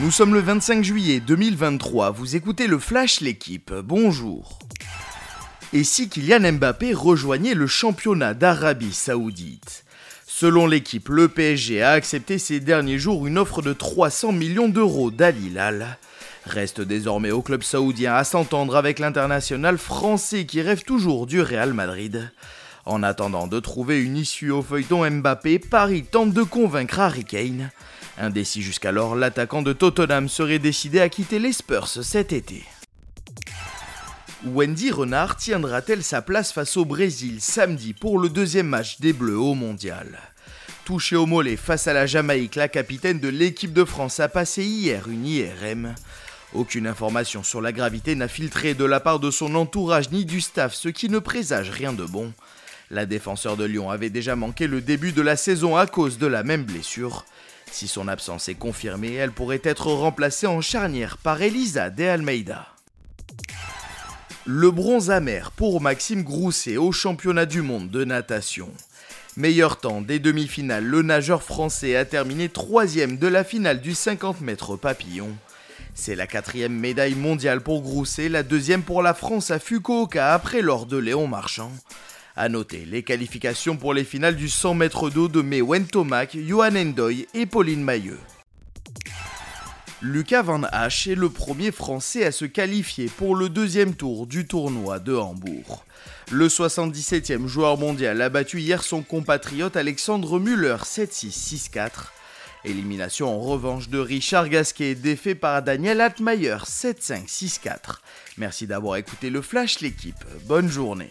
Nous sommes le 25 juillet 2023, vous écoutez le Flash L'équipe, bonjour. Et si Kylian Mbappé rejoignait le championnat d'Arabie Saoudite? Selon l'équipe, le PSG a accepté ces derniers jours une offre de 300 millions d'euros d'Al. Reste désormais au club saoudien à s'entendre avec l'international français qui rêve toujours du Real Madrid. En attendant de trouver une issue au feuilleton Mbappé, Paris tente de convaincre Harry Kane. Indécis jusqu'alors, l'attaquant de Tottenham serait décidé à quitter les Spurs cet été. Wendy Renard tiendra-t-elle sa place face au Brésil samedi pour le deuxième match des Bleus au Mondial? Touché au mollet face à la Jamaïque, la capitaine de l'équipe de France a passé hier une IRM. Aucune information sur la gravité n'a filtré de la part de son entourage ni du staff, ce qui ne présage rien de bon. La défenseur de Lyon avait déjà manqué le début de la saison à cause de la même blessure. Si son absence est confirmée, elle pourrait être remplacée en charnière par Elisa De Almeida. Le bronze amer pour Maxime Grousset au championnat du monde de natation. Meilleur temps des demi-finales, le nageur français a terminé troisième de la finale du 50 mètres papillon. C'est la quatrième médaille mondiale pour Grousset, la deuxième pour la France à Fukuoka après l'or de Léon Marchand. A noter les qualifications pour les finales du 100 mètres d'eau de Mewen Tomac, Johan Endoy et Pauline Mailleux. Lucas Van Hache est le premier Français à se qualifier pour le deuxième tour du tournoi de Hambourg. Le 77e joueur mondial a battu hier son compatriote Alexandre Müller 7-6-6-4. Élimination en revanche de Richard Gasquet défait par Daniel Atmayer 7-5-6-4. Merci d'avoir écouté le Flash l'équipe. Bonne journée.